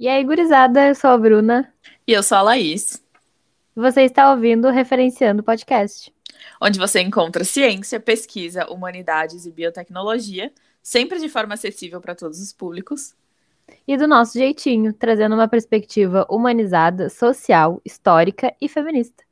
E aí, gurizada, eu sou a Bruna. E eu sou a Laís. Você está ouvindo o Referenciando Podcast. Onde você encontra ciência, pesquisa, humanidades e biotecnologia, sempre de forma acessível para todos os públicos. E do nosso jeitinho, trazendo uma perspectiva humanizada, social, histórica e feminista.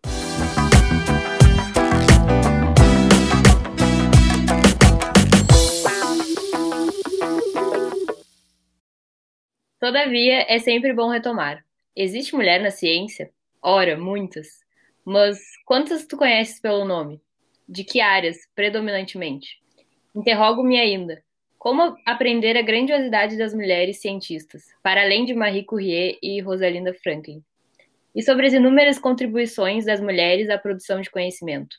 Todavia, é sempre bom retomar. Existe mulher na ciência? Ora, muitas. Mas quantas tu conheces pelo nome? De que áreas, predominantemente? Interrogo-me ainda. Como aprender a grandiosidade das mulheres cientistas, para além de Marie Curie e Rosalinda Franklin? E sobre as inúmeras contribuições das mulheres à produção de conhecimento.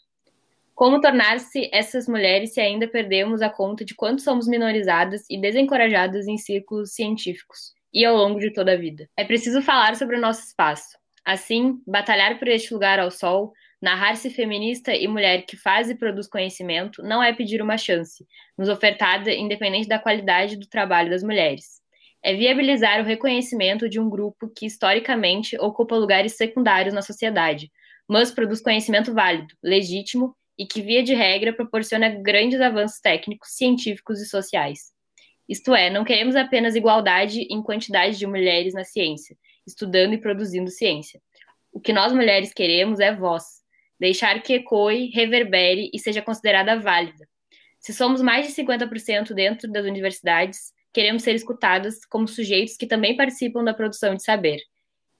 Como tornar-se essas mulheres se ainda perdemos a conta de quanto somos minorizadas e desencorajadas em círculos científicos? E ao longo de toda a vida. É preciso falar sobre o nosso espaço. Assim, batalhar por este lugar ao sol, narrar-se feminista e mulher que faz e produz conhecimento não é pedir uma chance, nos ofertada independente da qualidade do trabalho das mulheres. É viabilizar o reconhecimento de um grupo que historicamente ocupa lugares secundários na sociedade, mas produz conhecimento válido, legítimo e que, via de regra, proporciona grandes avanços técnicos, científicos e sociais. Isto é, não queremos apenas igualdade em quantidade de mulheres na ciência, estudando e produzindo ciência. O que nós mulheres queremos é voz, deixar que ecoe, reverbere e seja considerada válida. Se somos mais de 50% dentro das universidades, queremos ser escutadas como sujeitos que também participam da produção de saber.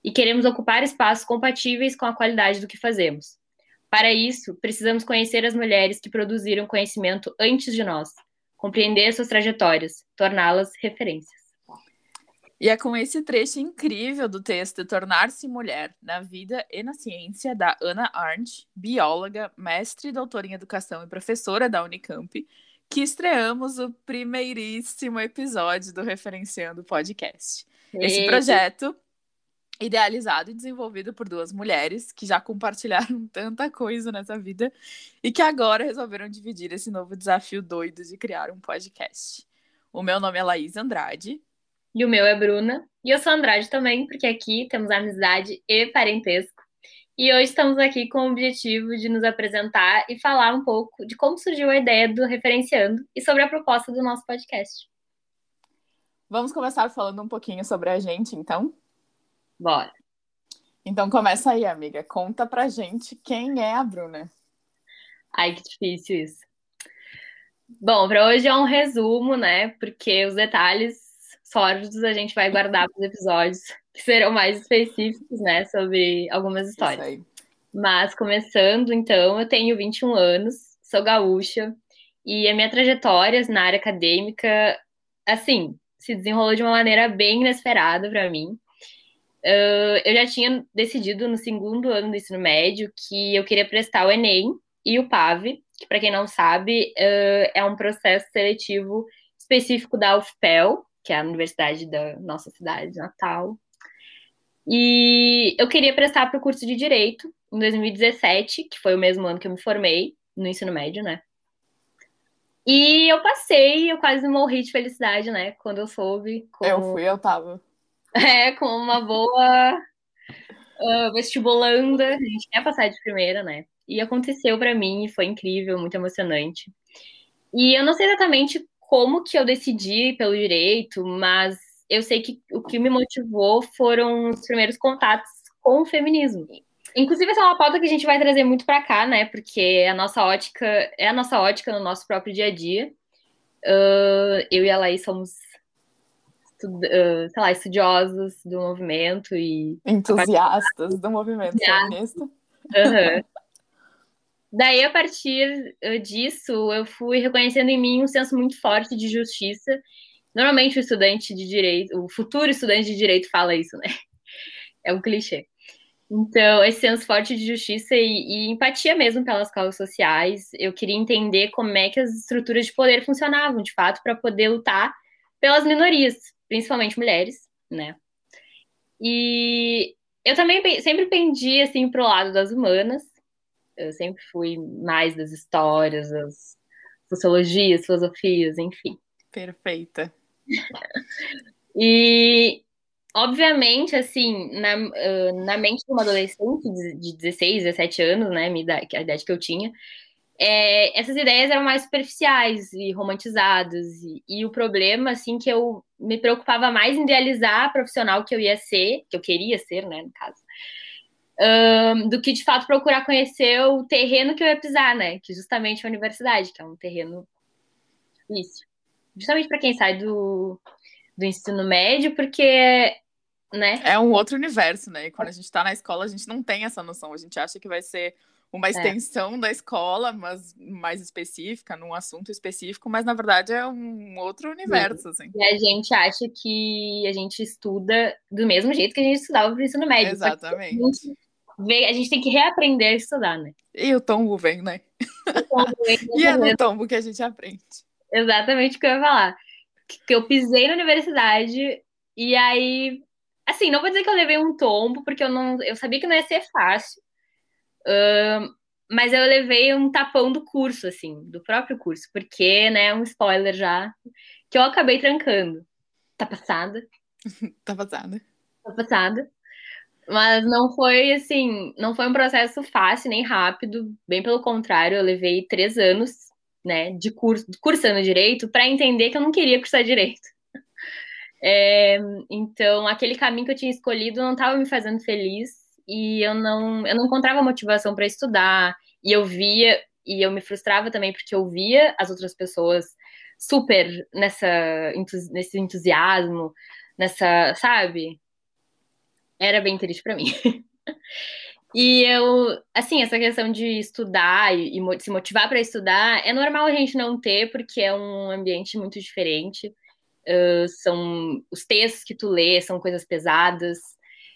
E queremos ocupar espaços compatíveis com a qualidade do que fazemos. Para isso, precisamos conhecer as mulheres que produziram conhecimento antes de nós, compreender suas trajetórias, torná-las referências. E é com esse trecho incrível do texto Tornar-se Mulher na Vida e na Ciência, da Ana Arndt, bióloga, mestre e doutora em educação e professora da Unicamp, que estreamos o primeiríssimo episódio do Referenciando Podcast. Esse projeto idealizado e desenvolvido por duas mulheres que já compartilharam tanta coisa nessa vida e que agora resolveram dividir esse novo desafio doido de criar um podcast. O meu nome é Laís Andrade. E o meu é Bruna. E eu sou Andrade também, porque aqui temos amizade e parentesco. E hoje estamos aqui com o objetivo de nos apresentar e falar um pouco de como surgiu a ideia do Referenciando e sobre a proposta do nosso podcast. Vamos começar falando um pouquinho sobre a gente, então? Bora. Então começa aí, amiga. Conta pra gente quem é a Bruna. Ai, que difícil isso. Bom, para hoje é um resumo, né? Porque os detalhes sórdidos a gente vai guardar para os episódios que serão mais específicos, né? Sobre algumas histórias. Mas começando, então, eu tenho 21 anos, sou gaúcha, e a minha trajetória na área acadêmica, assim, se desenrolou de uma maneira bem inesperada para mim. Uh, eu já tinha decidido no segundo ano do ensino médio que eu queria prestar o Enem e o PAV, que para quem não sabe uh, é um processo seletivo específico da UFPEL, que é a universidade da nossa cidade natal. E eu queria prestar para o curso de Direito em 2017, que foi o mesmo ano que eu me formei no ensino médio, né? E eu passei, eu quase morri de felicidade, né? Quando eu soube. Como... Eu fui, eu tava. É, com uma boa uh, vestibulanda. A gente quer passar de primeira, né? E aconteceu para mim, foi incrível, muito emocionante. E eu não sei exatamente como que eu decidi pelo direito, mas eu sei que o que me motivou foram os primeiros contatos com o feminismo. Inclusive, essa é uma pauta que a gente vai trazer muito para cá, né? Porque a nossa ótica é a nossa ótica no nosso próprio dia a dia. Uh, eu e a Laís somos uh, sei lá, estudiosos do movimento e. Entusiastas do movimento feminista. Uhum. Daí, a partir disso, eu fui reconhecendo em mim um senso muito forte de justiça. Normalmente, o estudante de direito, o futuro estudante de direito fala isso, né? É um clichê. Então, esse senso forte de justiça e, e, empatia mesmo pelas causas sociais, eu queria entender como é que as estruturas de poder funcionavam, de fato, para poder lutar pelas minorias, principalmente mulheres, né? E eu também sempre pendi assim pro lado das humanas. Eu sempre fui mais das histórias, das sociologias, filosofias, enfim. Perfeita. e obviamente, assim, na, na mente de uma adolescente de 16, 17 anos, né, a idade que eu tinha, é, essas ideias eram mais superficiais e romantizadas. E, e, o problema, assim, que eu me preocupava mais em idealizar a profissional que eu ia ser, que eu queria ser, né, no caso, um, do que de fato procurar conhecer o terreno que eu ia pisar, né? Que justamente a universidade, que é um terreno difícil. Justamente para quem sai do, do ensino médio, porque né? É um outro universo, né? E quando a gente está na escola, a gente não tem essa noção. A gente acha que vai ser uma é. extensão é. da escola, mas mais específica, num assunto específico, mas na verdade é um outro universo, assim. E a gente acha que a gente estuda do mesmo jeito que a gente estudava no ensino médio. Exatamente. A gente, vê, a gente tem que reaprender a estudar, né? E o tombo vem, né? Tombo vem, e é no tombo que a gente aprende. Exatamente o que eu ia falar. Que eu pisei na universidade e aí Assim, não vou dizer que eu levei um tombo, porque eu não. Eu sabia que não ia ser fácil. Uh, mas eu levei um tapão do curso, assim, do próprio curso, porque, né, um spoiler já, que eu acabei trancando. Tá passada. tá passada. Tá passada. Mas não foi assim, não foi um processo fácil nem rápido, bem pelo contrário, eu levei três anos, né, de curso, cursando direito, para entender que eu não queria cursar direito. É, então, aquele caminho que eu tinha escolhido não estava me fazendo feliz e eu não, eu não encontrava motivação para estudar. E eu via, e eu me frustrava também porque eu via as outras pessoas super nessa, nesse entusiasmo, nessa, sabe? Era bem triste para mim. E eu, assim, essa questão de estudar e, e se motivar para estudar, é normal a gente não ter, porque é um ambiente muito diferente. Uh, são os textos que tu lê, são coisas pesadas.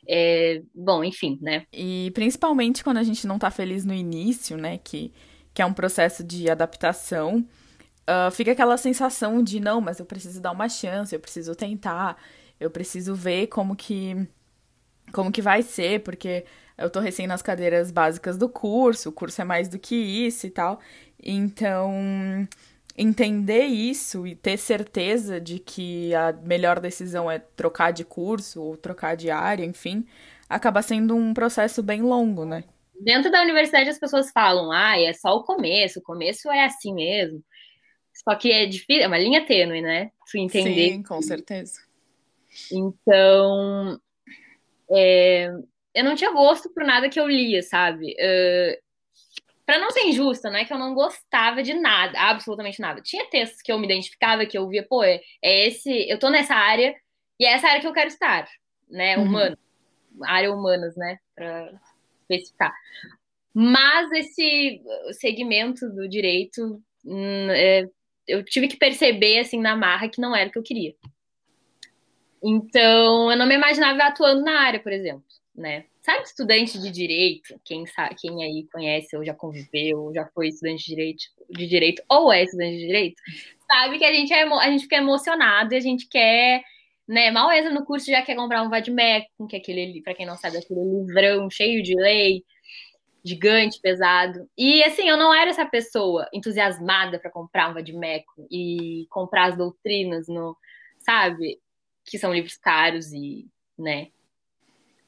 É, bom, enfim, né? E principalmente quando a gente não tá feliz no início, né? Que, que é um processo de adaptação, uh, fica aquela sensação de não, mas eu preciso dar uma chance, eu preciso tentar, eu preciso ver como que como que vai ser, porque eu tô recém nas cadeiras básicas do curso, o curso é mais do que isso e tal. Então, entender isso e ter certeza de que a melhor decisão é trocar de curso ou trocar de área, enfim, acaba sendo um processo bem longo, né? Dentro da universidade as pessoas falam, ah, é só o começo, o começo é assim mesmo. Só que é difícil, é uma linha tênue, né? Tu entender. Sim, com certeza. Então, é, eu não tinha gosto por nada que eu lia, sabe? Uh, para não ser injusta, não é que eu não gostava de nada, absolutamente nada. Tinha textos que eu me identificava, que eu via, pô, é, é esse, eu tô nessa área e é essa área que eu quero estar, né? Uhum. Humano, área humanas, né? Para especificar. Mas esse segmento do direito, hum, é, eu tive que perceber, assim, na marra, que não era o que eu queria. Então, eu não me imaginava atuando na área, por exemplo, né? Sabe estudante de direito? Quem sabe, quem aí conhece ou já conviveu, ou já foi estudante de direito, de direito ou é estudante de direito, sabe que a gente é a gente fica emocionado e a gente quer, né, mal entra no curso já quer comprar um vademecum, que é aquele, para quem não sabe, aquele livrão cheio de lei, gigante, pesado. E assim, eu não era essa pessoa entusiasmada para comprar um vademecum e comprar as doutrinas no, sabe, que são livros caros e, né,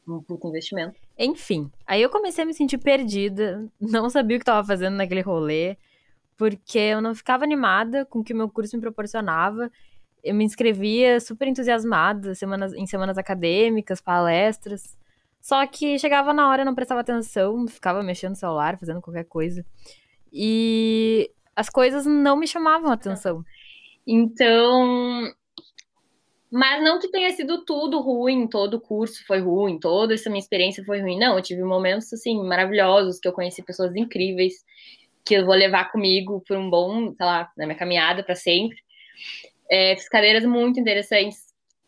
um puto investimento. Enfim, aí eu comecei a me sentir perdida, não sabia o que estava fazendo naquele rolê, porque eu não ficava animada com o que o meu curso me proporcionava. Eu me inscrevia super entusiasmada semanas, em semanas acadêmicas, palestras. Só que chegava na hora, eu não prestava atenção, ficava mexendo no celular, fazendo qualquer coisa. E as coisas não me chamavam atenção. Então, mas não que tenha sido tudo ruim, todo o curso foi ruim, toda essa minha experiência foi ruim. Não, eu tive momentos, assim, maravilhosos, que eu conheci pessoas incríveis, que eu vou levar comigo por um bom, sei lá, na minha caminhada para sempre. É, fiz cadeiras muito interessantes,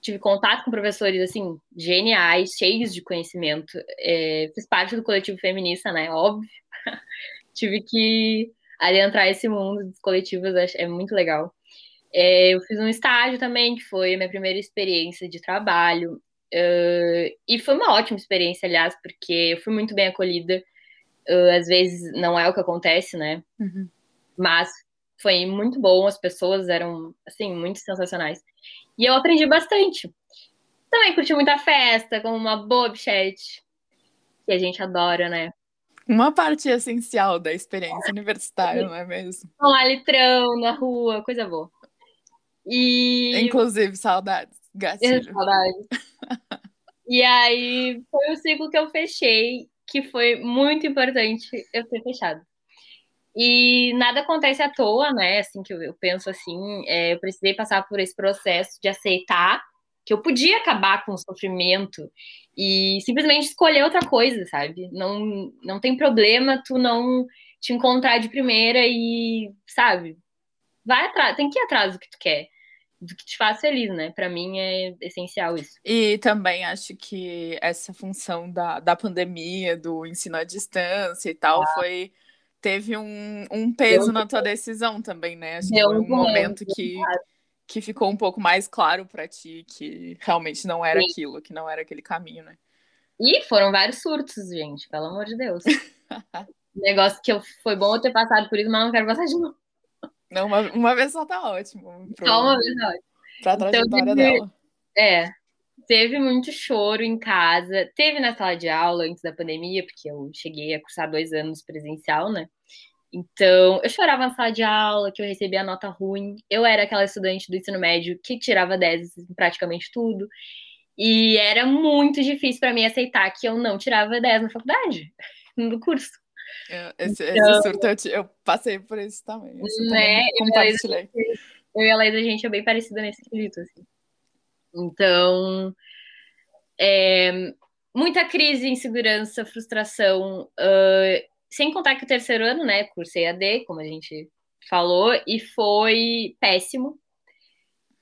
tive contato com professores, assim, geniais, cheios de conhecimento. É, fiz parte do coletivo feminista, né, óbvio. tive que adentrar esse mundo dos coletivos, é muito legal. É, eu fiz um estágio também, que foi a minha primeira experiência de trabalho. Uh, e foi uma ótima experiência, aliás, porque eu fui muito bem acolhida. Uh, às vezes não é o que acontece, né? Uhum. Mas foi muito bom, as pessoas eram, assim, muito sensacionais. E eu aprendi bastante. Também curti muita festa, como uma boa bichete, que a gente adora, né? Uma parte essencial da experiência universitária, não é mesmo? Um litrão na rua, coisa boa. E... Inclusive, saudades, gatilho. Saudades. e aí, foi o ciclo que eu fechei, que foi muito importante eu ter fechado. E nada acontece à toa, né? Assim que eu, eu penso assim, é, eu precisei passar por esse processo de aceitar que eu podia acabar com o sofrimento e simplesmente escolher outra coisa, sabe? Não, não tem problema tu não te encontrar de primeira e, sabe? Vai atrás, tem que ir atrás do que tu quer, do que te faz feliz, né? Para mim é essencial isso. E também acho que essa função da, da pandemia, do ensino à distância e tal, ah. foi teve um, um peso na tua decisão também, né? Acho que foi um momento que, que ficou um pouco mais claro para ti que realmente não era Sim. aquilo, que não era aquele caminho, né? E foram vários surtos, gente, pelo amor de Deus. Negócio que eu, foi bom eu ter passado por isso, mas não quero passar de novo. Não, uma, uma vez só tá ótimo. Pro, só uma vez ótimo. Pra então, trajetória então, dela. É, teve muito choro em casa. Teve na sala de aula antes da pandemia, porque eu cheguei a cursar dois anos presencial, né? Então, eu chorava na sala de aula, que eu recebia nota ruim. Eu era aquela estudante do ensino médio que tirava 10 em praticamente tudo. E era muito difícil para mim aceitar que eu não tirava 10 na faculdade, no curso. Esse, então, esse surto eu, eu, passei por isso também. Isso né? também eu e a Laís, a gente é bem parecida nesse quesito, assim. Então, é, muita crise, insegurança, frustração, uh, sem contar que o terceiro ano, né, cursei AD, como a gente falou, e foi péssimo.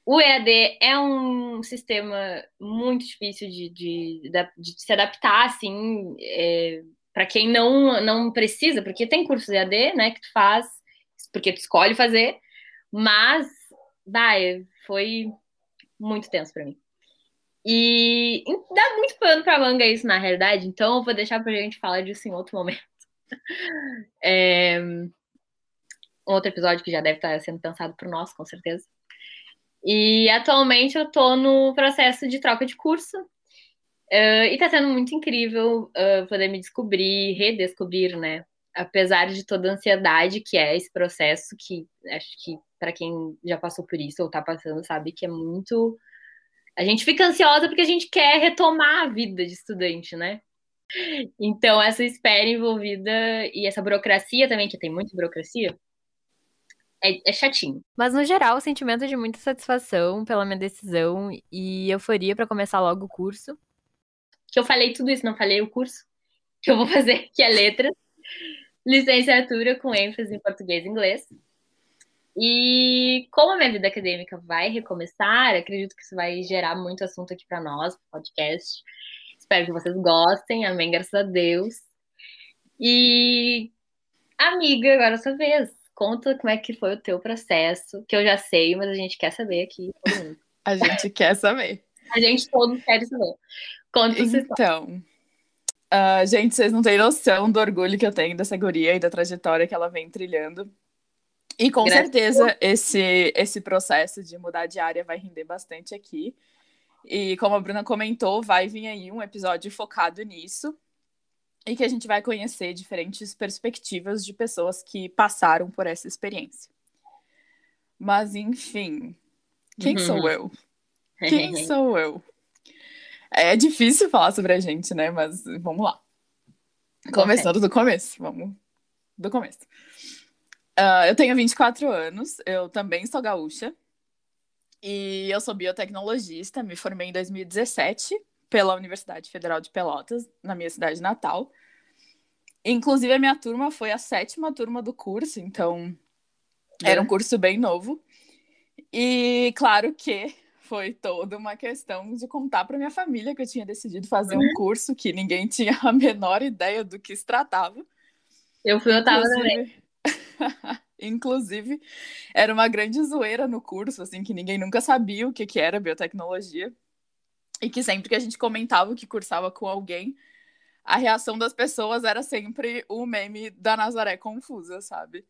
O EAD é um sistema muito difícil de, de, de se adaptar, assim, é, para quem não, não precisa, porque tem cursos EAD, né, que tu faz, porque tu escolhe fazer, mas, vai, foi muito tenso para mim. E dá muito pano pra manga isso, na realidade, então eu vou deixar pra gente falar disso em outro momento. É... Outro episódio que já deve estar sendo pensado pro nosso, com certeza. E atualmente eu tô no processo de troca de curso. Uh, e tá sendo muito incrível uh, poder me descobrir, redescobrir, né? Apesar de toda a ansiedade que é esse processo, que acho que para quem já passou por isso ou tá passando, sabe que é muito. A gente fica ansiosa porque a gente quer retomar a vida de estudante, né? Então, essa espera envolvida e essa burocracia também, que tem muita burocracia, é, é, chatinho. Mas, no geral, o sentimento de muita satisfação pela minha decisão e euforia para começar logo o curso. Que eu falei tudo isso, não falei o curso que eu vou fazer, que é letras, licenciatura com ênfase em português e inglês. E como a minha vida acadêmica vai recomeçar, acredito que isso vai gerar muito assunto aqui para nós, podcast. Espero que vocês gostem, amém, graças a Deus. E, amiga, agora é a sua vez. Conta como é que foi o teu processo, que eu já sei, mas a gente quer saber aqui, todo a gente quer saber. A gente todos quer saber. Conta Então, uh, gente, vocês não têm noção do orgulho que eu tenho dessa guria e da trajetória que ela vem trilhando. E com certeza esse, esse processo de mudar de área vai render bastante aqui. E como a Bruna comentou, vai vir aí um episódio focado nisso. E que a gente vai conhecer diferentes perspectivas de pessoas que passaram por essa experiência. Mas, enfim, quem uhum. sou eu? Quem sou eu? É difícil falar sobre a gente, né? Mas vamos lá. Começando do começo. Vamos do começo. Uh, eu tenho 24 anos, eu também sou gaúcha. E eu sou biotecnologista, me formei em 2017 pela Universidade Federal de Pelotas, na minha cidade natal. Inclusive, a minha turma foi a sétima turma do curso, então é. era um curso bem novo. E claro que foi toda uma questão de contar para minha família que eu tinha decidido fazer um curso que ninguém tinha a menor ideia do que se tratava. Eu fui, eu tava também. Inclusive, era uma grande zoeira no curso, assim, que ninguém nunca sabia o que, que era biotecnologia. E que sempre que a gente comentava que cursava com alguém, a reação das pessoas era sempre o meme da Nazaré confusa, sabe?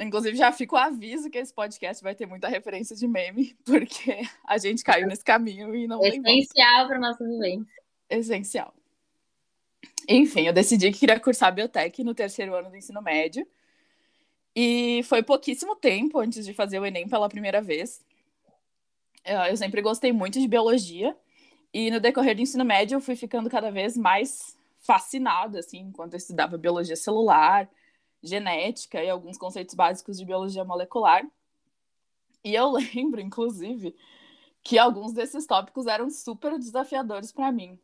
Inclusive, já fica o aviso que esse podcast vai ter muita referência de meme, porque a gente caiu nesse caminho e não tem Essencial para nossa vivência. Essencial. Enfim, eu decidi que queria cursar biotech no terceiro ano do ensino médio. E foi pouquíssimo tempo antes de fazer o Enem pela primeira vez. Eu sempre gostei muito de biologia. E no decorrer do ensino médio, eu fui ficando cada vez mais fascinada, assim, enquanto eu estudava biologia celular, genética e alguns conceitos básicos de biologia molecular. E eu lembro, inclusive, que alguns desses tópicos eram super desafiadores para mim.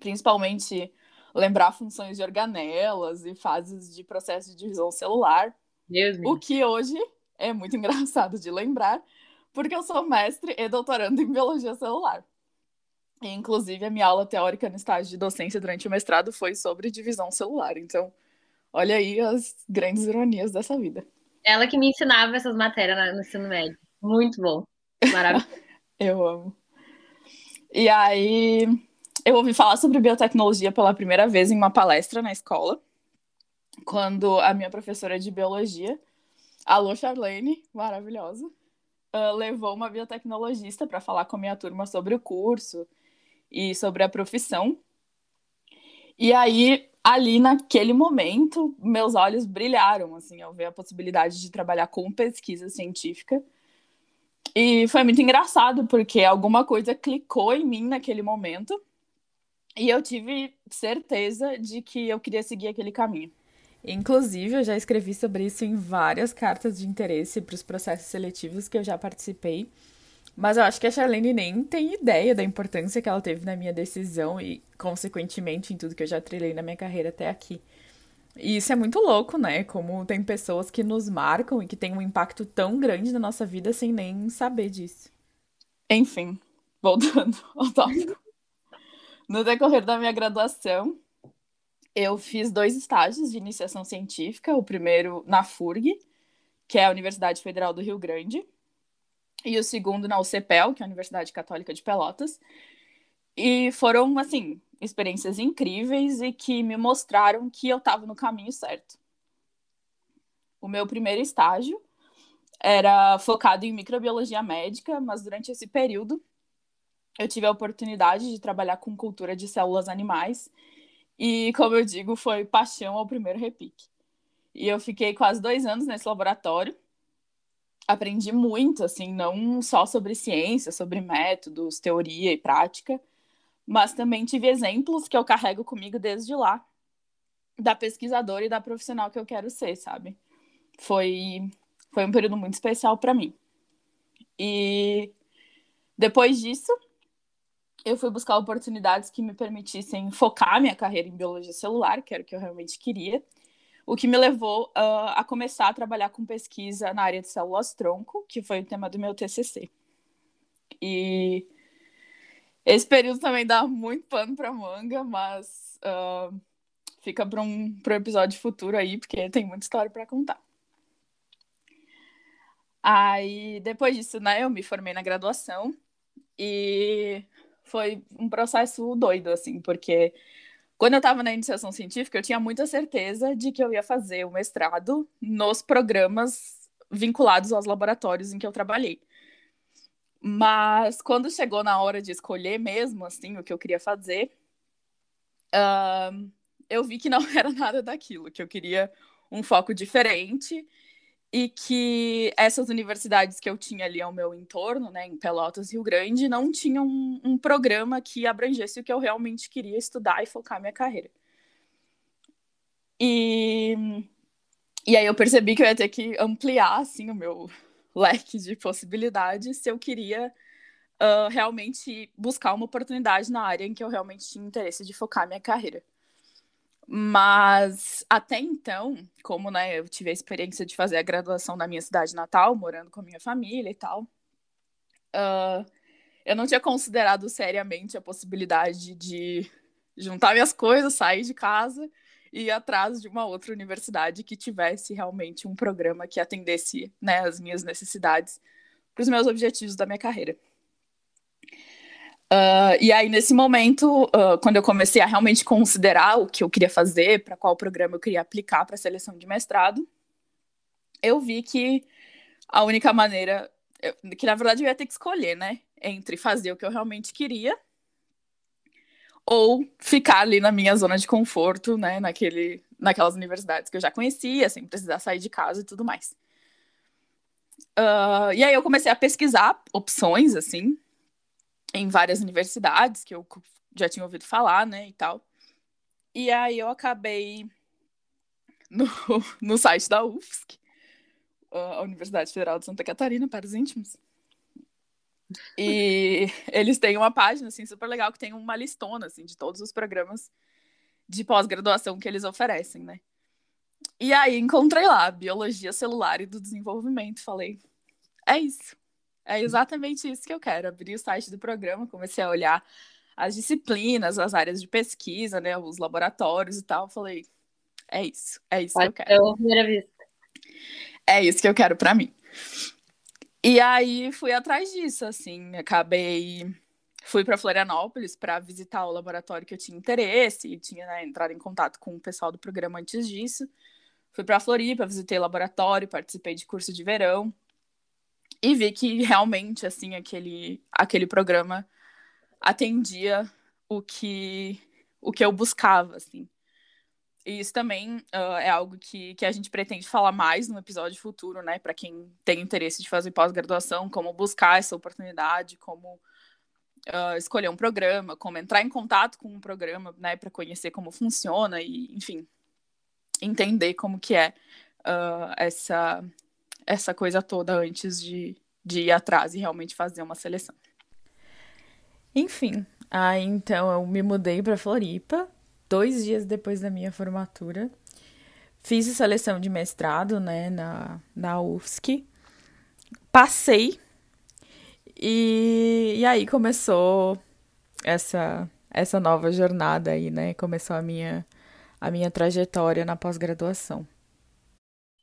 Principalmente lembrar funções de organelas e fases de processo de divisão celular. Deus o que hoje é muito engraçado de lembrar, porque eu sou mestre e doutorando em biologia celular. E, inclusive, a minha aula teórica no estágio de docência durante o mestrado foi sobre divisão celular. Então, olha aí as grandes ironias dessa vida. Ela que me ensinava essas matérias no ensino médio. Muito bom. Maravilhoso. eu amo. E aí, eu ouvi falar sobre biotecnologia pela primeira vez em uma palestra na escola, quando a minha professora de biologia, alô Charlene, maravilhosa, uh, levou uma biotecnologista para falar com a minha turma sobre o curso e sobre a profissão. E aí, ali naquele momento, meus olhos brilharam, assim, ao ver a possibilidade de trabalhar com pesquisa científica. E foi muito engraçado, porque alguma coisa clicou em mim naquele momento. E eu tive certeza de que eu queria seguir aquele caminho. Inclusive, eu já escrevi sobre isso em várias cartas de interesse para os processos seletivos que eu já participei. Mas eu acho que a Charlene nem tem ideia da importância que ela teve na minha decisão e, consequentemente, em tudo que eu já trilhei na minha carreira até aqui. E isso é muito louco, né? Como tem pessoas que nos marcam e que têm um impacto tão grande na nossa vida sem nem saber disso. Enfim, voltando ao tópico. No decorrer da minha graduação, eu fiz dois estágios de iniciação científica. O primeiro na FURG, que é a Universidade Federal do Rio Grande, e o segundo na UCPEL, que é a Universidade Católica de Pelotas. E foram, assim, experiências incríveis e que me mostraram que eu estava no caminho certo. O meu primeiro estágio era focado em microbiologia médica, mas durante esse período eu tive a oportunidade de trabalhar com cultura de células animais e, como eu digo, foi paixão ao primeiro repique. E eu fiquei quase dois anos nesse laboratório aprendi muito, assim, não só sobre ciência, sobre métodos, teoria e prática, mas também tive exemplos que eu carrego comigo desde lá, da pesquisadora e da profissional que eu quero ser, sabe? Foi, foi um período muito especial para mim. E depois disso, eu fui buscar oportunidades que me permitissem focar minha carreira em biologia celular, que era o que eu realmente queria o que me levou uh, a começar a trabalhar com pesquisa na área de células-tronco, que foi o tema do meu TCC. E esse período também dá muito pano para manga, mas uh, fica para um, um episódio futuro aí, porque tem muita história para contar. Aí, depois disso, né, eu me formei na graduação e foi um processo doido, assim, porque quando eu estava na iniciação científica, eu tinha muita certeza de que eu ia fazer o mestrado nos programas vinculados aos laboratórios em que eu trabalhei. Mas quando chegou na hora de escolher mesmo, assim, o que eu queria fazer, uh, eu vi que não era nada daquilo, que eu queria um foco diferente e que essas universidades que eu tinha ali ao meu entorno, né, em Pelotas, Rio Grande, não tinham um, um programa que abrangesse o que eu realmente queria estudar e focar minha carreira. E, e aí eu percebi que eu ia ter que ampliar, assim, o meu leque de possibilidades se eu queria uh, realmente buscar uma oportunidade na área em que eu realmente tinha interesse de focar minha carreira. Mas até então, como né, eu tive a experiência de fazer a graduação na minha cidade natal, morando com a minha família e tal, uh, eu não tinha considerado seriamente a possibilidade de juntar minhas coisas, sair de casa e ir atrás de uma outra universidade que tivesse realmente um programa que atendesse né, as minhas necessidades para os meus objetivos da minha carreira. Uh, e aí, nesse momento, uh, quando eu comecei a realmente considerar o que eu queria fazer, para qual programa eu queria aplicar para a seleção de mestrado, eu vi que a única maneira, que na verdade eu ia ter que escolher, né? Entre fazer o que eu realmente queria ou ficar ali na minha zona de conforto, né? Naquele, naquelas universidades que eu já conhecia, sem precisar sair de casa e tudo mais. Uh, e aí eu comecei a pesquisar opções, assim, em várias universidades que eu já tinha ouvido falar, né, e tal. E aí eu acabei no, no site da UFSC, a Universidade Federal de Santa Catarina, para os íntimos. E eles têm uma página, assim, super legal, que tem uma listona, assim, de todos os programas de pós-graduação que eles oferecem, né? E aí encontrei lá biologia celular e do desenvolvimento. Falei, é isso. É exatamente isso que eu quero. Abri o site do programa, comecei a olhar as disciplinas, as áreas de pesquisa, né, os laboratórios e tal. Falei, é isso, é isso Pode que eu quero. Primeira vista. É isso que eu quero para mim. E aí fui atrás disso, assim, acabei fui para Florianópolis para visitar o laboratório que eu tinha interesse e tinha né, entrado em contato com o pessoal do programa antes disso. Fui para Floripa, visitei o laboratório, participei de curso de verão e vi que realmente assim aquele aquele programa atendia o que o que eu buscava assim. E isso também uh, é algo que, que a gente pretende falar mais no episódio futuro, né? Para quem tem interesse de fazer pós-graduação, como buscar essa oportunidade, como uh, escolher um programa, como entrar em contato com um programa, né, para conhecer como funciona e, enfim, entender como que é uh, essa essa coisa toda antes de, de ir atrás e realmente fazer uma seleção. Enfim, aí então eu me mudei para Floripa dois dias depois da minha formatura. Fiz a seleção de mestrado, né, na, na UFSC. Passei e, e aí começou essa essa nova jornada aí, né? Começou a minha a minha trajetória na pós-graduação.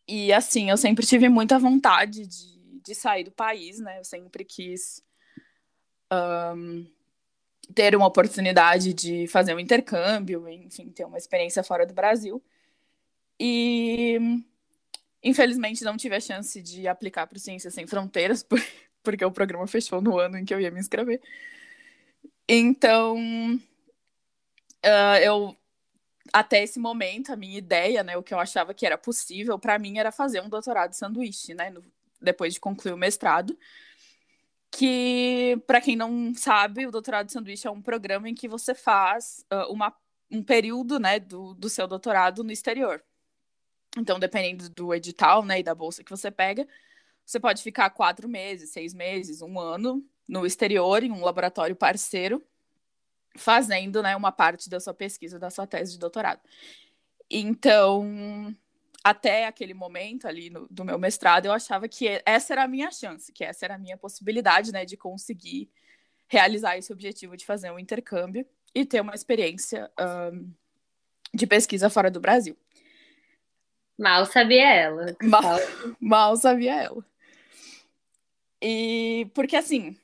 E assim, eu sempre tive muita vontade de, de sair do país, né? Eu sempre quis um, ter uma oportunidade de fazer um intercâmbio, enfim, ter uma experiência fora do Brasil. E infelizmente não tive a chance de aplicar para o Ciências Sem Fronteiras, por, porque o programa fechou no ano em que eu ia me inscrever. Então, uh, eu até esse momento a minha ideia, né, o que eu achava que era possível para mim era fazer um doutorado de sanduíche, né, no, depois de concluir o mestrado. Que, para quem não sabe, o doutorado de sanduíche é um programa em que você faz uh, uma, um período, né, do, do seu doutorado no exterior. Então, dependendo do edital, né, e da bolsa que você pega, você pode ficar quatro meses, seis meses, um ano no exterior, em um laboratório parceiro, fazendo né, uma parte da sua pesquisa, da sua tese de doutorado. Então, até aquele momento ali no, do meu mestrado, eu achava que essa era a minha chance, que essa era a minha possibilidade né, de conseguir realizar esse objetivo de fazer um intercâmbio e ter uma experiência um, de pesquisa fora do Brasil. Mal sabia ela. Mal, mal sabia ela. E porque assim,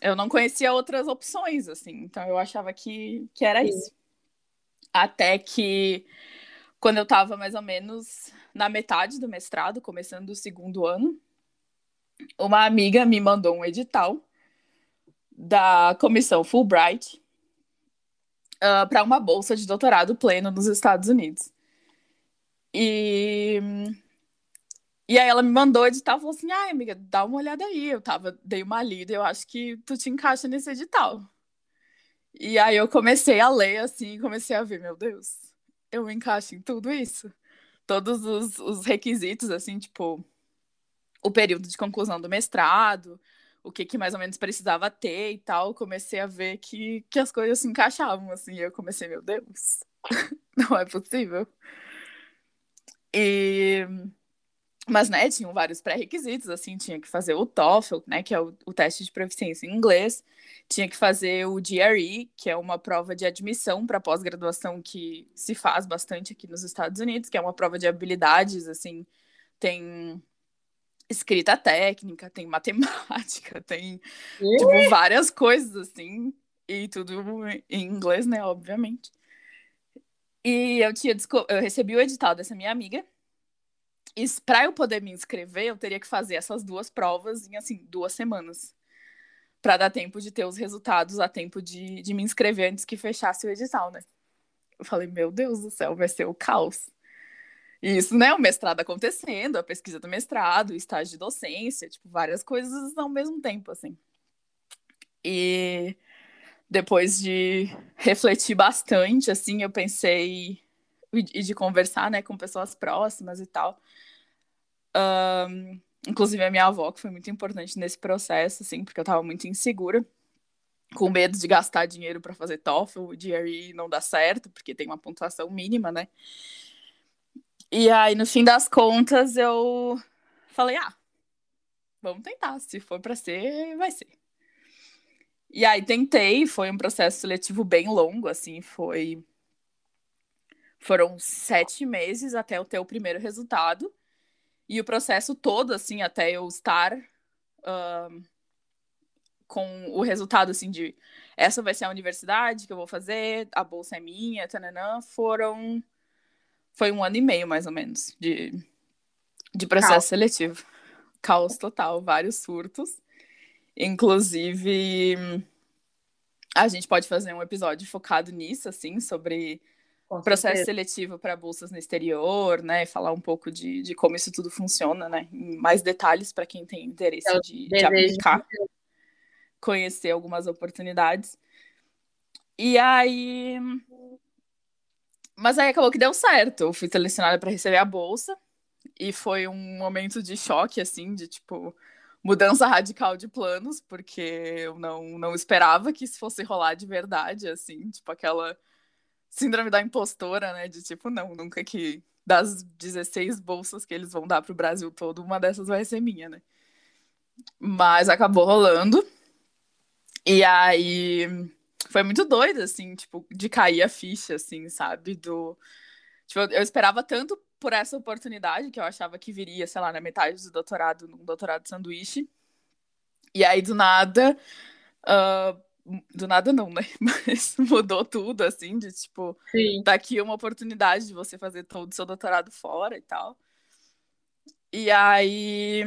eu não conhecia outras opções, assim, então eu achava que, que era Sim. isso. Até que quando eu estava mais ou menos na metade do mestrado, começando o segundo ano, uma amiga me mandou um edital da comissão Fulbright uh, para uma bolsa de doutorado pleno nos Estados Unidos. E e aí ela me mandou edital e falou assim: ai, amiga, dá uma olhada aí. Eu tava, dei uma lida, eu acho que tu te encaixa nesse edital. E aí eu comecei a ler assim, comecei a ver, meu Deus, eu me encaixo em tudo isso. Todos os, os requisitos, assim, tipo, o período de conclusão do mestrado, o que, que mais ou menos precisava ter e tal, comecei a ver que, que as coisas se encaixavam, assim, eu comecei, meu Deus, não é possível. E mas, né, tinham vários pré-requisitos, assim, tinha que fazer o TOEFL, né, que é o, o, teste de proficiência em inglês, tinha que fazer o GRE, que é uma prova de admissão para pós-graduação que se faz bastante aqui nos Estados Unidos, que é uma prova de habilidades, assim, tem escrita técnica, tem matemática, tem, tipo, várias coisas, assim, e tudo em inglês, né, obviamente. E eu tinha eu recebi o edital dessa minha amiga, para eu poder me inscrever, eu teria que fazer essas duas provas em assim duas semanas. Para dar tempo de ter os resultados, a tempo de, de me inscrever antes que fechasse o edital, né? Eu falei, meu Deus do céu, vai ser o caos. E isso, né? O mestrado acontecendo, a pesquisa do mestrado, o estágio de docência, tipo, várias coisas ao mesmo tempo, assim. E depois de refletir bastante, assim, eu pensei e de conversar, né, com pessoas próximas e tal. Um, inclusive a minha avó, que foi muito importante nesse processo, assim, porque eu tava muito insegura, com medo de gastar dinheiro para fazer TOEFL, o GRE não dá certo, porque tem uma pontuação mínima, né? E aí, no fim das contas, eu falei, ah, vamos tentar, se for para ser, vai ser. E aí tentei, foi um processo seletivo bem longo, assim, foi foram sete meses até eu ter o primeiro resultado. E o processo todo, assim, até eu estar uh, com o resultado, assim, de essa vai ser a universidade que eu vou fazer, a bolsa é minha, tananã, foram... Foi um ano e meio, mais ou menos, de, de processo Caos. seletivo. Caos total, vários surtos. Inclusive, a gente pode fazer um episódio focado nisso, assim, sobre com processo certeza. seletivo para bolsas no exterior, né? Falar um pouco de, de como isso tudo funciona, né? Em mais detalhes para quem tem interesse de, de aplicar, conhecer algumas oportunidades. E aí. Mas aí acabou que deu certo. Eu fui selecionada para receber a bolsa. E foi um momento de choque, assim, de tipo, mudança radical de planos, porque eu não, não esperava que isso fosse rolar de verdade, assim, tipo, aquela síndrome da impostora, né? De tipo, não, nunca que das 16 bolsas que eles vão dar pro Brasil todo, uma dessas vai ser minha, né? Mas acabou rolando. E aí foi muito doido, assim, tipo, de cair a ficha, assim, sabe? Do. Tipo, eu esperava tanto por essa oportunidade que eu achava que viria, sei lá, na metade do doutorado, num doutorado de sanduíche. E aí, do nada, uh, do nada não, né? Mas mudou tudo, assim, de tipo, Sim. daqui uma oportunidade de você fazer todo o seu doutorado fora e tal. E aí.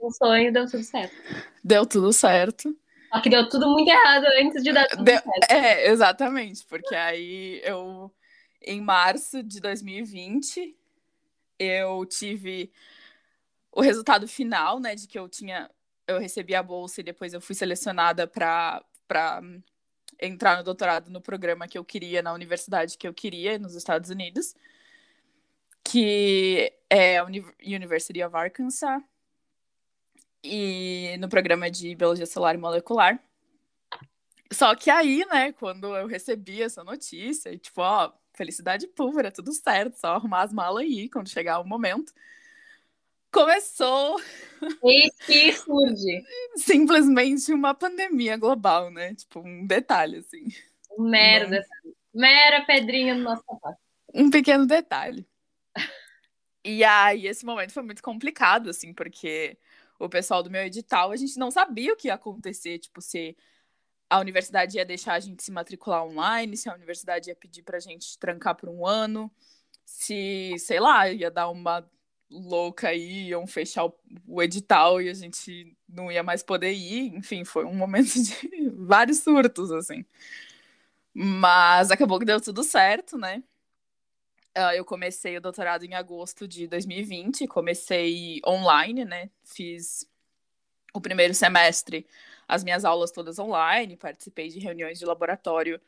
O sonho deu tudo certo. Deu tudo certo. Só que deu tudo muito errado antes de dar tudo deu... certo. É, exatamente, porque aí eu, em março de 2020, eu tive o resultado final, né, de que eu tinha. Eu recebi a bolsa e depois eu fui selecionada para para entrar no doutorado no programa que eu queria, na universidade que eu queria, nos Estados Unidos, que é a University of Arkansas, e no programa de Biologia Celular e Molecular. Só que aí, né, quando eu recebi essa notícia, tipo, ó, felicidade pública, tudo certo, só arrumar as malas aí quando chegar o momento começou. Eis que surge. Simplesmente uma pandemia global, né? Tipo, um detalhe, assim. Detalhe. Mera pedrinha no nosso sapato. Um pequeno detalhe. E aí, esse momento foi muito complicado, assim, porque o pessoal do meu edital, a gente não sabia o que ia acontecer, tipo, se a universidade ia deixar a gente se matricular online, se a universidade ia pedir pra gente trancar por um ano, se, sei lá, ia dar uma louca aí, iam fechar o, edital e a gente não ia mais poder ir. Enfim, foi um momento de vários surtos, assim. Mas acabou que deu tudo certo, né? Uh, eu comecei o doutorado em agosto de 2020, comecei online, né? Fiz o primeiro semestre, as minhas aulas todas online, participei de reuniões de laboratório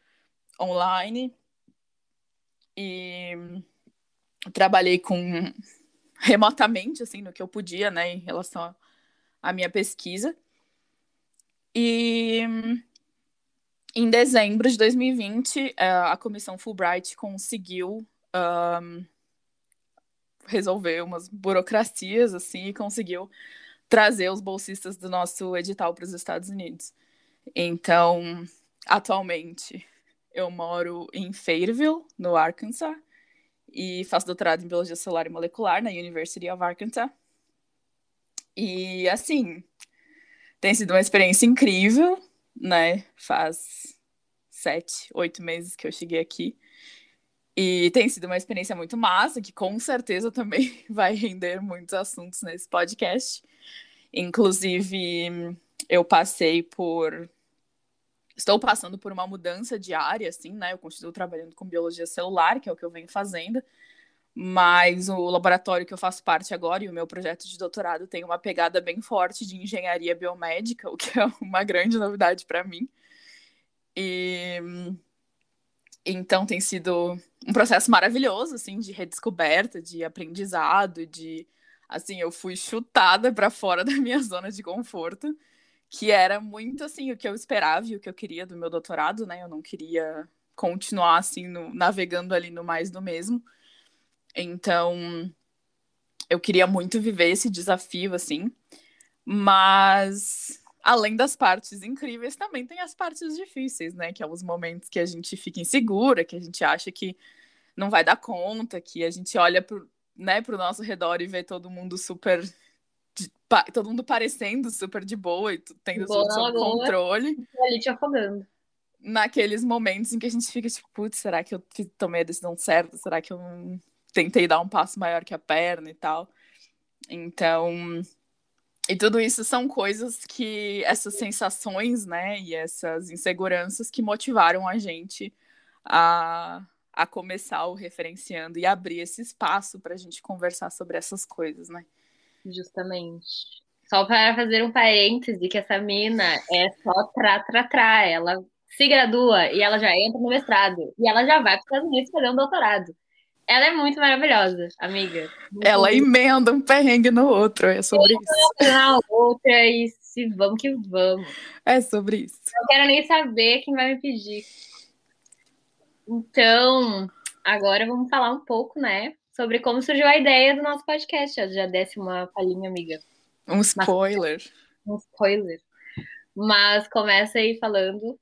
online e trabalhei com remotamente, assim, no que eu podia, né, em relação à minha pesquisa. E em dezembro de 2020, eh, a comissão Fulbright conseguiu um, resolver umas burocracias, assim, e conseguiu trazer os bolsistas do nosso edital para os Estados Unidos. Então, atualmente, eu moro em Fayetteville, no Arkansas, e faço doutorado em Biologia Celular e Molecular na University of Arkansas. E, assim, tem sido uma experiência incrível, né? Faz sete, oito meses que eu cheguei aqui. E tem sido uma experiência muito massa, que com certeza também vai render muitos assuntos nesse podcast. Inclusive, eu passei por. Estou passando por uma mudança de área, assim, né? Eu continuo trabalhando com biologia celular, que é o que eu venho fazendo, mas o laboratório que eu faço parte agora e o meu projeto de doutorado tem uma pegada bem forte de engenharia biomédica, o que é uma grande novidade para mim. E então tem sido um processo maravilhoso, assim, de redescoberta, de aprendizado, de assim, eu fui chutada para fora da minha zona de conforto, que era muito assim o que eu esperava e o que eu queria do meu doutorado, né? Eu não queria continuar assim no, navegando ali no mais do mesmo. Então, eu queria muito viver esse desafio assim, mas além das partes incríveis, também tem as partes difíceis, né? Que é os momentos que a gente fica insegura, que a gente acha que não vai dar conta, que a gente olha pro, né, pro nosso redor e vê todo mundo super. Todo mundo parecendo super de boa e tendo boa, tudo sob controle. Ali te afogando. Naqueles momentos em que a gente fica tipo, putz, será que eu tomei a decisão certa? Será que eu tentei dar um passo maior que a perna e tal? Então, e tudo isso são coisas que, essas sensações, né, e essas inseguranças que motivaram a gente a, a começar o referenciando e abrir esse espaço para a gente conversar sobre essas coisas, né? Justamente. Só para fazer um parêntese, que essa mina é só tra, tra, tra. Ela se gradua e ela já entra no mestrado. E ela já vai para os Estados Unidos fazer um doutorado. Ela é muito maravilhosa, amiga. Muito ela emenda um perrengue no outro, é sobre isso. Na outra e se vamos que vamos. É sobre isso. Não quero nem saber quem vai me pedir. Então, agora vamos falar um pouco, né, sobre como surgiu a ideia do nosso podcast. Eu já desse uma palhinha, amiga. Um spoiler. Mas, um spoiler. Mas começa aí falando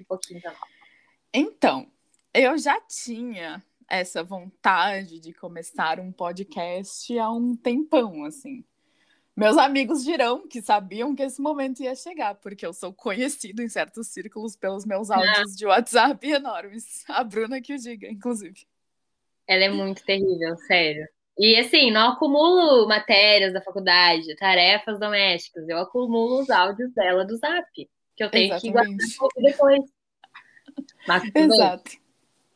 um pouquinho então. Então, eu já tinha essa vontade de começar um podcast há um tempão, assim. Meus amigos dirão que sabiam que esse momento ia chegar, porque eu sou conhecido em certos círculos pelos meus áudios de WhatsApp enormes. A Bruna que o diga, inclusive. Ela é muito terrível, sério. E assim, não acumulo matérias da faculdade, tarefas domésticas, eu acumulo os áudios dela do Zap, que eu tenho Exatamente. que guardar depois. Mas, Exato.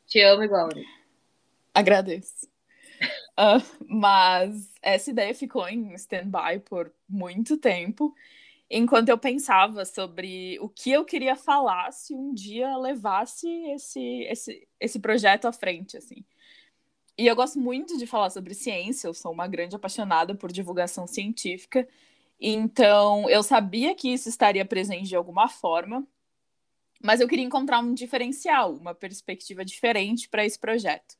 Te amo igual. Né? Agradeço. Uh, mas essa ideia ficou em stand-by por muito tempo, enquanto eu pensava sobre o que eu queria falar se um dia levasse esse, esse, esse projeto à frente, assim. E eu gosto muito de falar sobre ciência, eu sou uma grande apaixonada por divulgação científica, então eu sabia que isso estaria presente de alguma forma, mas eu queria encontrar um diferencial, uma perspectiva diferente para esse projeto.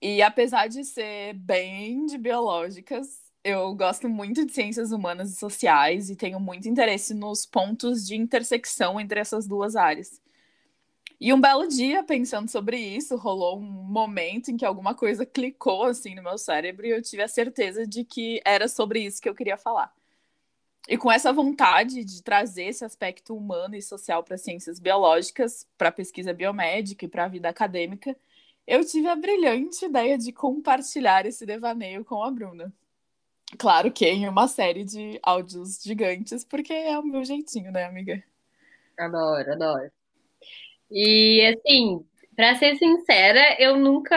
E apesar de ser bem de biológicas, eu gosto muito de ciências humanas e sociais e tenho muito interesse nos pontos de intersecção entre essas duas áreas. E um belo dia, pensando sobre isso, rolou um momento em que alguma coisa clicou assim no meu cérebro e eu tive a certeza de que era sobre isso que eu queria falar. E com essa vontade de trazer esse aspecto humano e social para ciências biológicas, para a pesquisa biomédica e para a vida acadêmica, eu tive a brilhante ideia de compartilhar esse devaneio com a Bruna. Claro que em uma série de áudios gigantes, porque é o meu jeitinho, né, amiga? Adoro, adoro. E assim, para ser sincera, eu nunca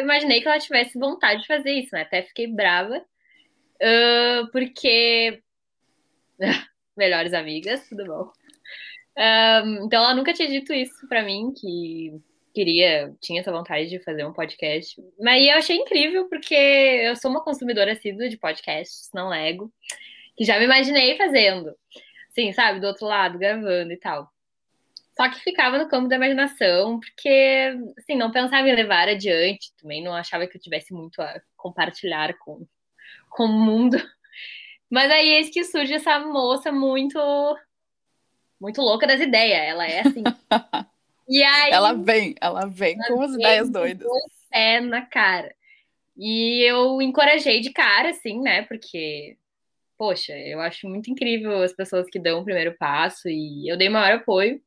imaginei que ela tivesse vontade de fazer isso, né? Até fiquei brava, uh, porque. Melhores amigas, tudo bom. Um, então ela nunca tinha dito isso para mim, que queria, tinha essa vontade de fazer um podcast. Mas eu achei incrível, porque eu sou uma consumidora assídua de podcasts, não ego, que já me imaginei fazendo. Assim, sabe, do outro lado, gravando e tal. Só que ficava no campo da imaginação, porque, assim, não pensava em levar adiante, também não achava que eu tivesse muito a compartilhar com, com o mundo. Mas aí eis que surge essa moça muito muito louca das ideias. Ela é assim, E aí, ela vem, ela vem ela com as ideias doidas. É na cara. E eu encorajei de cara, assim, né? Porque, poxa, eu acho muito incrível as pessoas que dão o primeiro passo e eu dei maior apoio.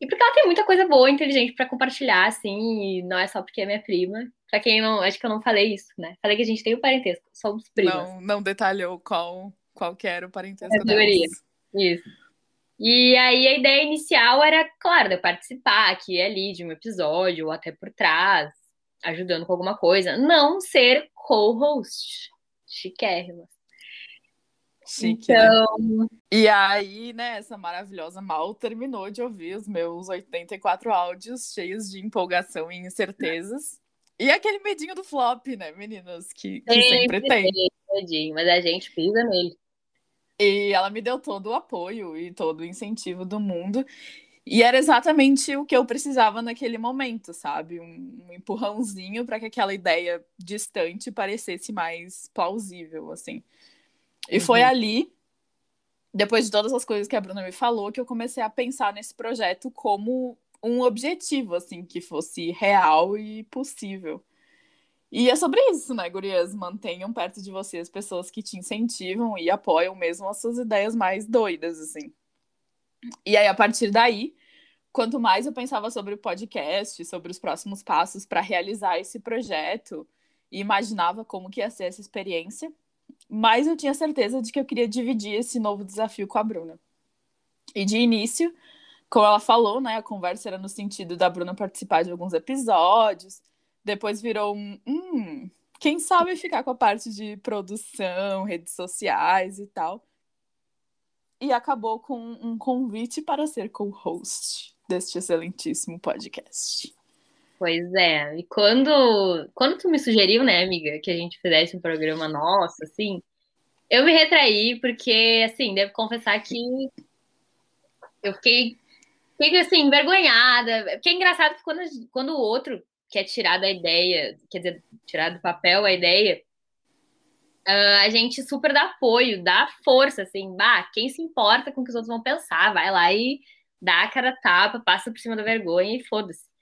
E porque ela tem muita coisa boa, inteligente para compartilhar, assim, e não é só porque é minha prima. Pra quem não. Acho que eu não falei isso, né? Falei que a gente tem o parentesco, somos primas. Não, não detalhou qual, qual que era o parentesco É, delas. Isso. E aí a ideia inicial era, claro, de eu participar aqui e ali de um episódio, ou até por trás, ajudando com alguma coisa. Não ser co-host. Chiquérrima. Chique, né? Então, E aí, né, essa maravilhosa mal terminou de ouvir os meus 84 áudios cheios de empolgação e incertezas. E aquele medinho do flop, né, meninas? Que, que sempre tem. tadinho, mas a gente pisa nele. E ela me deu todo o apoio e todo o incentivo do mundo. E era exatamente o que eu precisava naquele momento, sabe? Um, um empurrãozinho para que aquela ideia distante parecesse mais plausível, assim. E foi Uhum. ali, depois de todas as coisas que a Bruna me falou, que eu comecei a pensar nesse projeto como um objetivo, assim, que fosse real e possível. E é sobre isso, né, gurias? Mantenham perto de você as pessoas que te incentivam e apoiam mesmo as suas ideias mais doidas, assim. E aí, a partir daí, quanto mais eu pensava sobre o podcast, sobre os próximos passos para realizar esse projeto, e imaginava como que ia ser essa experiência, mais eu tinha certeza de que eu queria dividir esse novo desafio com a Bruna. E de início, como ela falou, né, a conversa era no sentido da Bruna participar de alguns episódios, depois virou um, hum, quem sabe ficar com a parte de produção, redes sociais e tal. E acabou com um convite para ser co-host deste excelentíssimo podcast. Pois é. E quando, quando tu me sugeriu, né, amiga, que a gente fizesse um programa nosso, assim, eu me retraí, porque, assim, devo confessar que eu fiquei, fiquei assim, envergonhada. Porque é engraçado que quando, quando o outro quer tirar da ideia, quer dizer, tirar do papel a ideia, ah, a gente super dá apoio, dá força, assim, bah, quem se importa com o que os outros vão pensar, vai lá e dá a cara tapa, passa por cima da vergonha e foda-se.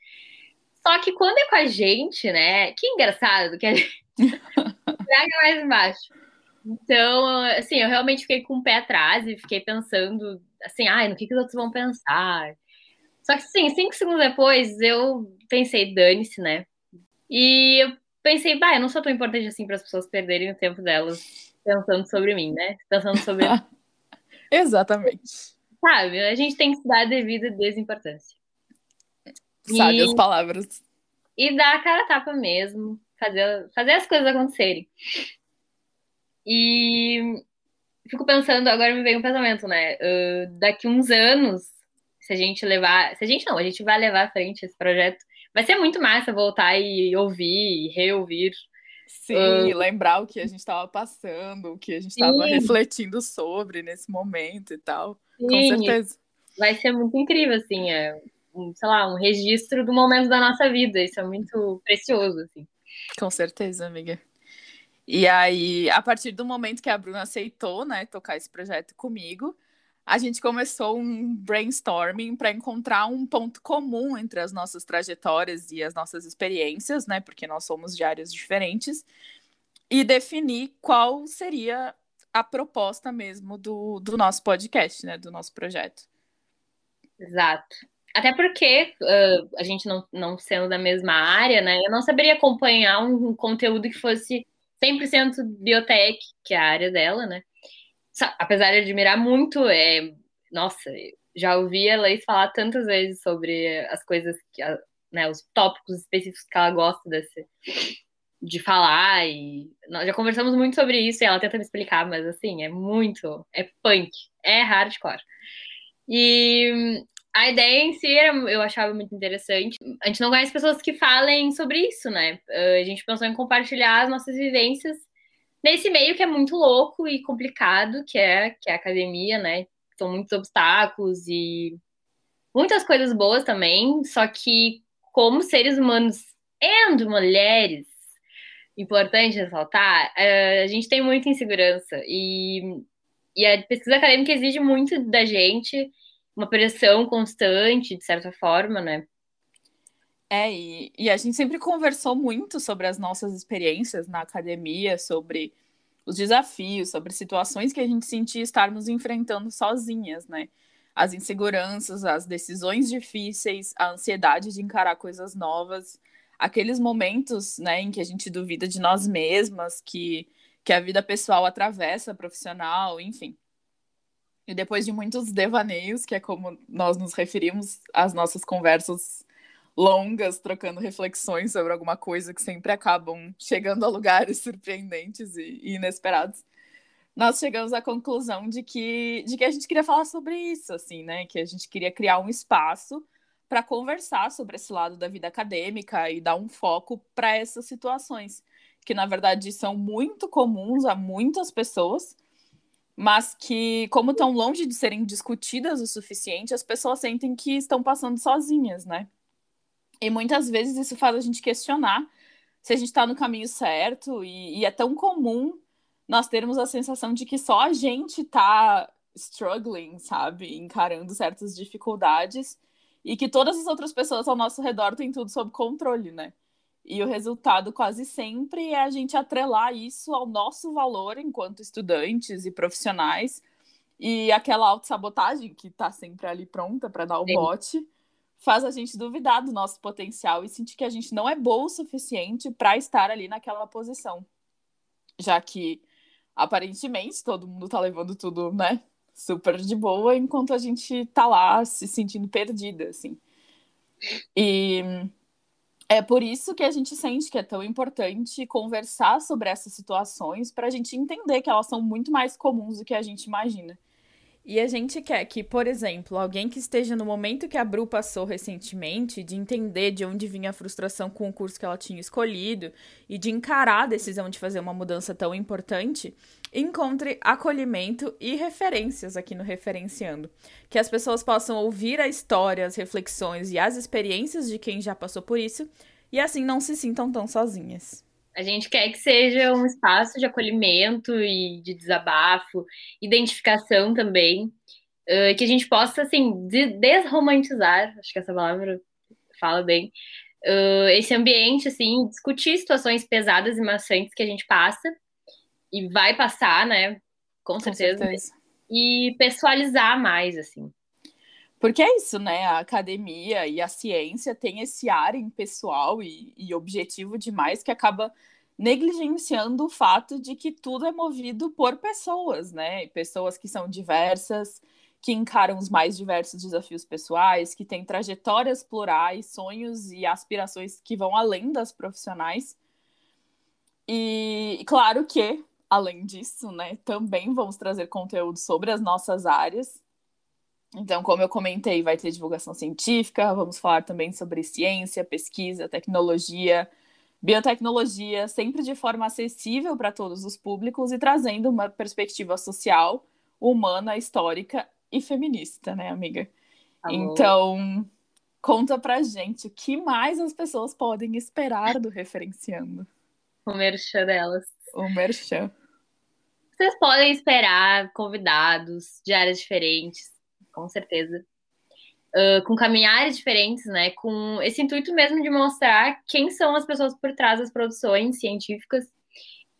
Só que quando é com a gente, né? Que engraçado, que a gente pega mais embaixo. Então, assim, eu realmente fiquei com o pé atrás e fiquei pensando, assim, ai, no que, que os outros vão pensar. Só que, sim, cinco segundos depois, eu pensei, dane-se, né? E eu pensei, bah, eu não sou tão importante assim para as pessoas perderem o tempo delas pensando sobre mim, né? Pensando sobre. Exatamente. Sabe, a gente tem que se dar a devida desimportância. Sabe E- as palavras. e dar a cara a tapa mesmo, fazer, fazer as coisas acontecerem. E fico pensando, agora me veio um pensamento, né? Ah, daqui uns anos, se a gente levar. Se a gente não, a gente vai levar à frente esse projeto. Vai ser muito massa voltar e ouvir e reouvir. Sim, lembrar o que a gente estava passando, o que a gente estava refletindo sobre nesse momento e tal. Com Sim, certeza. vai ser muito incrível, assim, é um, sei lá, um registro do momento da nossa vida. Isso é muito precioso, assim. Com certeza, amiga. E aí, a partir do momento que a Bruna aceitou, né, tocar esse projeto comigo, a gente começou um brainstorming para encontrar um ponto comum entre as nossas trajetórias e as nossas experiências, né, porque nós somos de áreas diferentes, e definir qual seria a proposta mesmo do, do nosso podcast, né, do nosso projeto. Exato. Até porque ah, a gente não, não sendo da mesma área, né? Eu não saberia acompanhar um conteúdo que fosse 100% biotech, que é a área dela, né? Sa- Apesar de admirar muito, é, nossa, já ouvi a Laís falar tantas vezes sobre as coisas, que, a- né, os tópicos específicos que ela gosta desse, de falar e nós já conversamos muito sobre isso e ela tenta me explicar, mas assim, é muito, é punk, é hardcore. E a ideia em si era, eu achava muito interessante. A gente não conhece pessoas que falem sobre isso, né? Uh, A gente pensou em compartilhar as nossas vivências nesse meio que é muito louco e complicado, que é, que é a academia, né? São muitos obstáculos e muitas coisas boas também, só que como seres humanos e mulheres, importante ressaltar, eh, a gente tem muita insegurança e, e a pesquisa acadêmica exige muito da gente uma pressão constante, de certa forma, né? É, e, e a gente sempre conversou muito sobre as nossas experiências na academia, sobre os desafios, sobre situações que a gente sentia estarmos enfrentando sozinhas, né? as inseguranças, as decisões difíceis, a ansiedade de encarar coisas novas, aqueles momentos, né, em que a gente duvida de nós mesmas, que, que a vida pessoal atravessa profissional, enfim. E depois de muitos devaneios, que é como nós nos referimos às nossas conversas longas, trocando reflexões sobre alguma coisa que sempre acabam chegando a lugares surpreendentes e, e inesperados, nós chegamos à conclusão de que, de que a gente queria falar sobre isso, assim, né? Que a gente queria criar um espaço para conversar sobre esse lado da vida acadêmica e dar um foco para essas situações, que na verdade são muito comuns a muitas pessoas, mas que, como estão longe de serem discutidas o suficiente, as pessoas sentem que estão passando sozinhas, né? E muitas vezes isso faz a gente questionar se a gente está no caminho certo, e, e é tão comum nós termos a sensação de que só a gente tá struggling, sabe? Encarando certas dificuldades e que todas as outras pessoas ao nosso redor têm tudo sob controle, né? E o resultado quase sempre é a gente atrelar isso ao nosso valor enquanto estudantes e profissionais e aquela autossabotagem que tá sempre ali pronta para dar o Sim. bote faz a gente duvidar do nosso potencial e sentir que a gente não é boa o suficiente para estar ali naquela posição. Já que aparentemente todo mundo tá levando tudo, né, super de boa, enquanto a gente tá lá se sentindo perdida, assim. E é por isso que a gente sente que é tão importante conversar sobre essas situações para a gente entender que elas são muito mais comuns do que a gente imagina. E a gente quer que, por exemplo, alguém que esteja no momento que a Bru passou recentemente, de entender de onde vinha a frustração com o curso que ela tinha escolhido e de encarar a decisão de fazer uma mudança tão importante, encontre acolhimento e referências aqui no Referenciando. Que as pessoas possam ouvir a história, as reflexões e as experiências de quem já passou por isso e assim não se sintam tão sozinhas. A gente quer que seja um espaço de acolhimento e de desabafo, identificação também, uh, que a gente possa, assim, desromantizar, acho que essa palavra fala bem, uh, esse ambiente, assim, discutir situações pesadas e maçantes que a gente passa e vai passar, né? Com, Com certeza. certeza. E pessoalizar mais, assim. Porque é isso, né? A academia e a ciência tem esse ar impessoal e, e objetivo demais que acaba negligenciando o fato de que tudo é movido por pessoas, né? Pessoas que são diversas, que encaram os mais diversos desafios pessoais, que têm trajetórias plurais, sonhos e aspirações que vão além das profissionais. E claro que, além disso, né, também vamos trazer conteúdo sobre as nossas áreas então, como eu comentei, vai ter divulgação científica, vamos falar também sobre ciência, pesquisa, tecnologia, biotecnologia, sempre de forma acessível para todos os públicos e trazendo uma perspectiva social, humana, histórica e feminista, né, amiga? Alô. Então, conta pra gente o que mais as pessoas podem esperar do Referenciando. O merchan delas. O merchan. Vocês podem esperar convidados de áreas diferentes, com certeza. Uh, com caminhares diferentes, né? Com esse intuito mesmo de mostrar quem são as pessoas por trás das produções científicas.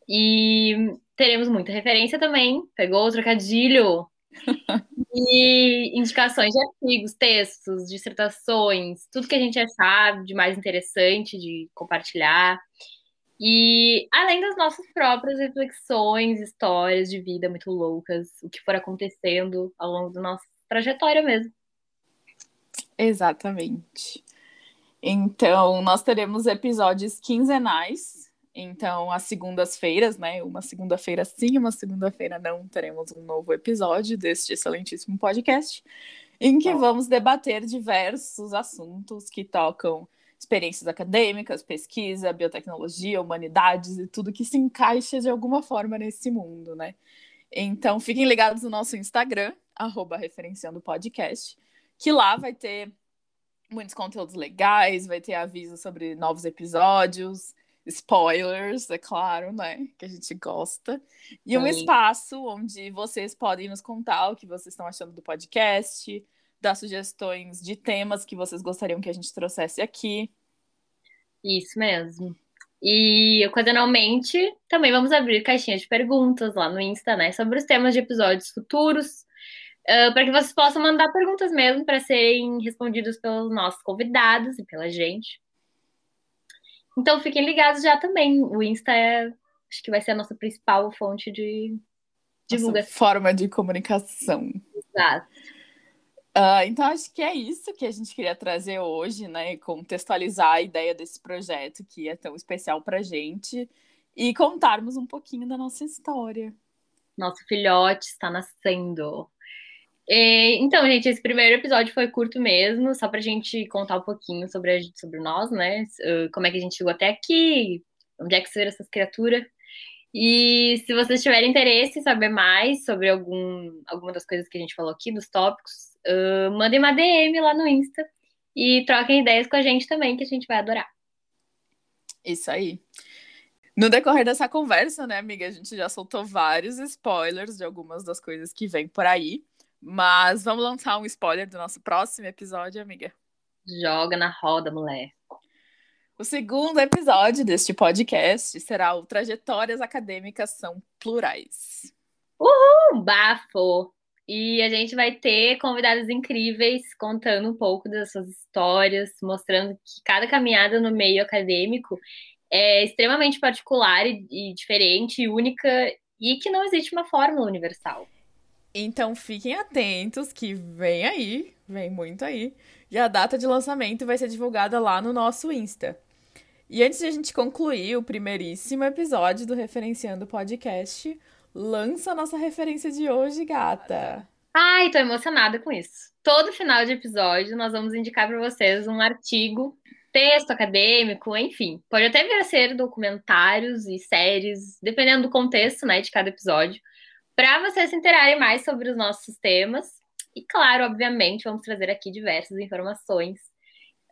E teremos muita referência também. Pegou o trocadilho. e indicações de artigos, textos, dissertações, tudo que a gente achar de mais interessante de compartilhar. E além das nossas próprias reflexões, histórias de vida muito loucas, o que for acontecendo ao longo do nosso trajetória mesmo. Exatamente. Então, nós teremos episódios quinzenais. Então, às segundas-feiras, né? Uma segunda-feira sim, uma segunda-feira não, teremos um novo episódio deste excelentíssimo podcast, em que vamos debater diversos assuntos que tocam experiências acadêmicas, pesquisa, biotecnologia, humanidades e tudo que se encaixa de alguma forma nesse mundo, né? Então, fiquem ligados no nosso Instagram, arroba referenciando podcast, que lá vai ter muitos conteúdos legais, vai ter aviso sobre novos episódios, spoilers, é claro, né? Que a gente gosta. E um espaço onde vocês podem nos contar o que vocês estão achando do podcast, dar sugestões de temas que vocês gostariam que a gente trouxesse aqui. Isso mesmo. E ocasionalmente também vamos abrir caixinhas de perguntas lá no Insta, né? Sobre os temas de episódios futuros uh, para que vocês possam mandar perguntas mesmo para serem respondidas pelos nossos convidados e pela gente. Então fiquem ligados já também. O Insta é, acho que vai ser a nossa principal fonte de divulgação. Nossa forma de comunicação. Exato. Uh, então, acho que é isso que a gente queria trazer hoje, né? Contextualizar a ideia desse projeto que é tão especial pra gente e contarmos um pouquinho da nossa história. Nosso filhote está nascendo. E, então, gente, esse primeiro episódio foi curto mesmo, só pra gente contar um pouquinho sobre, a, sobre nós, né? Como é que a gente chegou até aqui, onde é que surgiu essas criaturas. E se vocês tiverem interesse em saber mais sobre algum, alguma das coisas que a gente falou aqui, dos tópicos, uh, mandem uma DM lá no Insta e troquem ideias com a gente também, que a gente vai adorar. Isso aí. No decorrer dessa conversa, né, amiga, a gente já soltou vários spoilers de algumas das coisas que vem por aí. Mas vamos lançar um spoiler do nosso próximo episódio, amiga. Joga na roda, mulher. O segundo episódio deste podcast será o Trajetórias Acadêmicas São Plurais. Uhul, bafo! E a gente vai ter convidados incríveis contando um pouco das suas histórias, mostrando que cada caminhada no meio acadêmico é extremamente particular e, e diferente, única, e que não existe uma fórmula universal. Então fiquem atentos que vem aí, vem muito aí. E a data de lançamento vai ser divulgada lá no nosso Insta. E antes de a gente concluir o primeiríssimo episódio do Referenciando Podcast, lança a nossa referência de hoje, gata. Ai, tô emocionada com isso. Todo final de episódio nós vamos indicar para vocês um artigo, texto acadêmico, enfim. Pode até vir a ser documentários e séries, dependendo do contexto, né, de cada episódio, para vocês se interarem mais sobre os nossos temas. E claro, obviamente, vamos trazer aqui diversas informações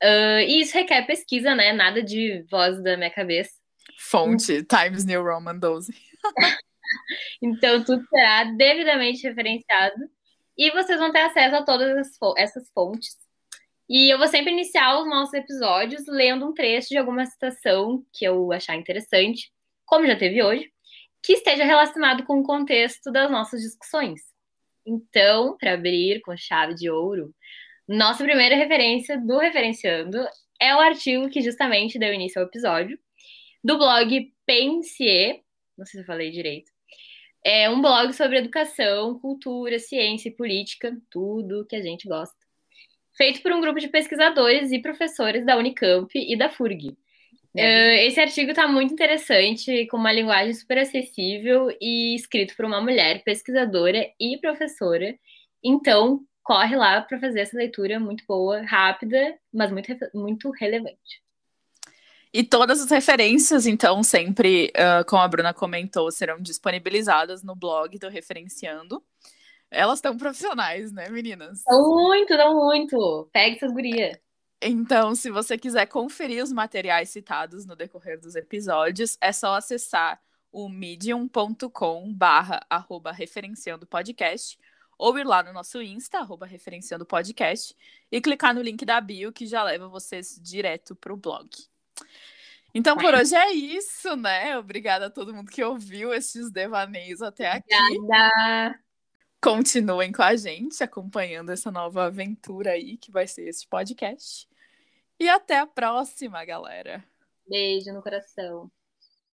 Uh, e isso requer pesquisa, né? Nada de voz da minha cabeça. Fonte, Times New Roman 12. então, tudo será devidamente referenciado. E vocês vão ter acesso a todas essas fontes. E eu vou sempre iniciar os nossos episódios lendo um trecho de alguma citação que eu achar interessante, como já teve hoje, que esteja relacionado com o contexto das nossas discussões. Então, para abrir com chave de ouro, nossa primeira referência do Referenciando é o artigo que justamente deu início ao episódio, do blog Pensier, não sei se eu falei direito. É um blog sobre educação, cultura, ciência e política, tudo que a gente gosta. Feito por um grupo de pesquisadores e professores da Unicamp e da FURG. É. Esse artigo está muito interessante, com uma linguagem super acessível e escrito por uma mulher pesquisadora e professora. Então, corre lá para fazer essa leitura muito boa, rápida, mas muito, muito relevante. E todas as referências, então, sempre, uh, como a Bruna comentou, serão disponibilizadas no blog do Referenciando. Elas estão profissionais, né, meninas? Estão muito, estão muito. Pegue essas gurias. Então, se você quiser conferir os materiais citados no decorrer dos episódios, é só acessar o medium.com barra referenciando podcast ou ir lá no nosso Insta, arroba referenciando podcast, e clicar no link da bio que já leva vocês direto para o blog. Então, por hoje é isso, né? Obrigada a todo mundo que ouviu esses devaneios até aqui. Obrigada! Continuem com a gente, acompanhando essa nova aventura aí que vai ser esse podcast. E até a próxima, galera. Beijo no coração.